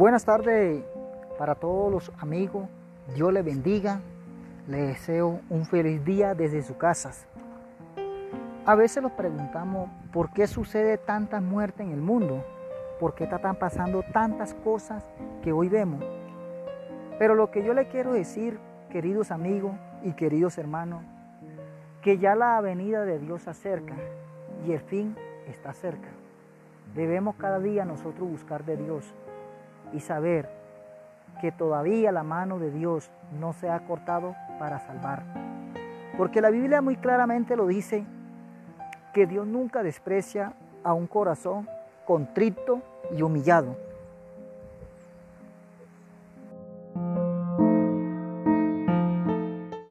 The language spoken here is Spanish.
Buenas tardes para todos los amigos. Dios les bendiga. Les deseo un feliz día desde sus casas. A veces nos preguntamos por qué sucede tanta muerte en el mundo, por qué están pasando tantas cosas que hoy vemos. Pero lo que yo le quiero decir, queridos amigos y queridos hermanos, que ya la venida de Dios se acerca y el fin está cerca. Debemos cada día nosotros buscar de Dios y saber que todavía la mano de Dios no se ha cortado para salvar. Porque la Biblia muy claramente lo dice, que Dios nunca desprecia a un corazón contrito y humillado.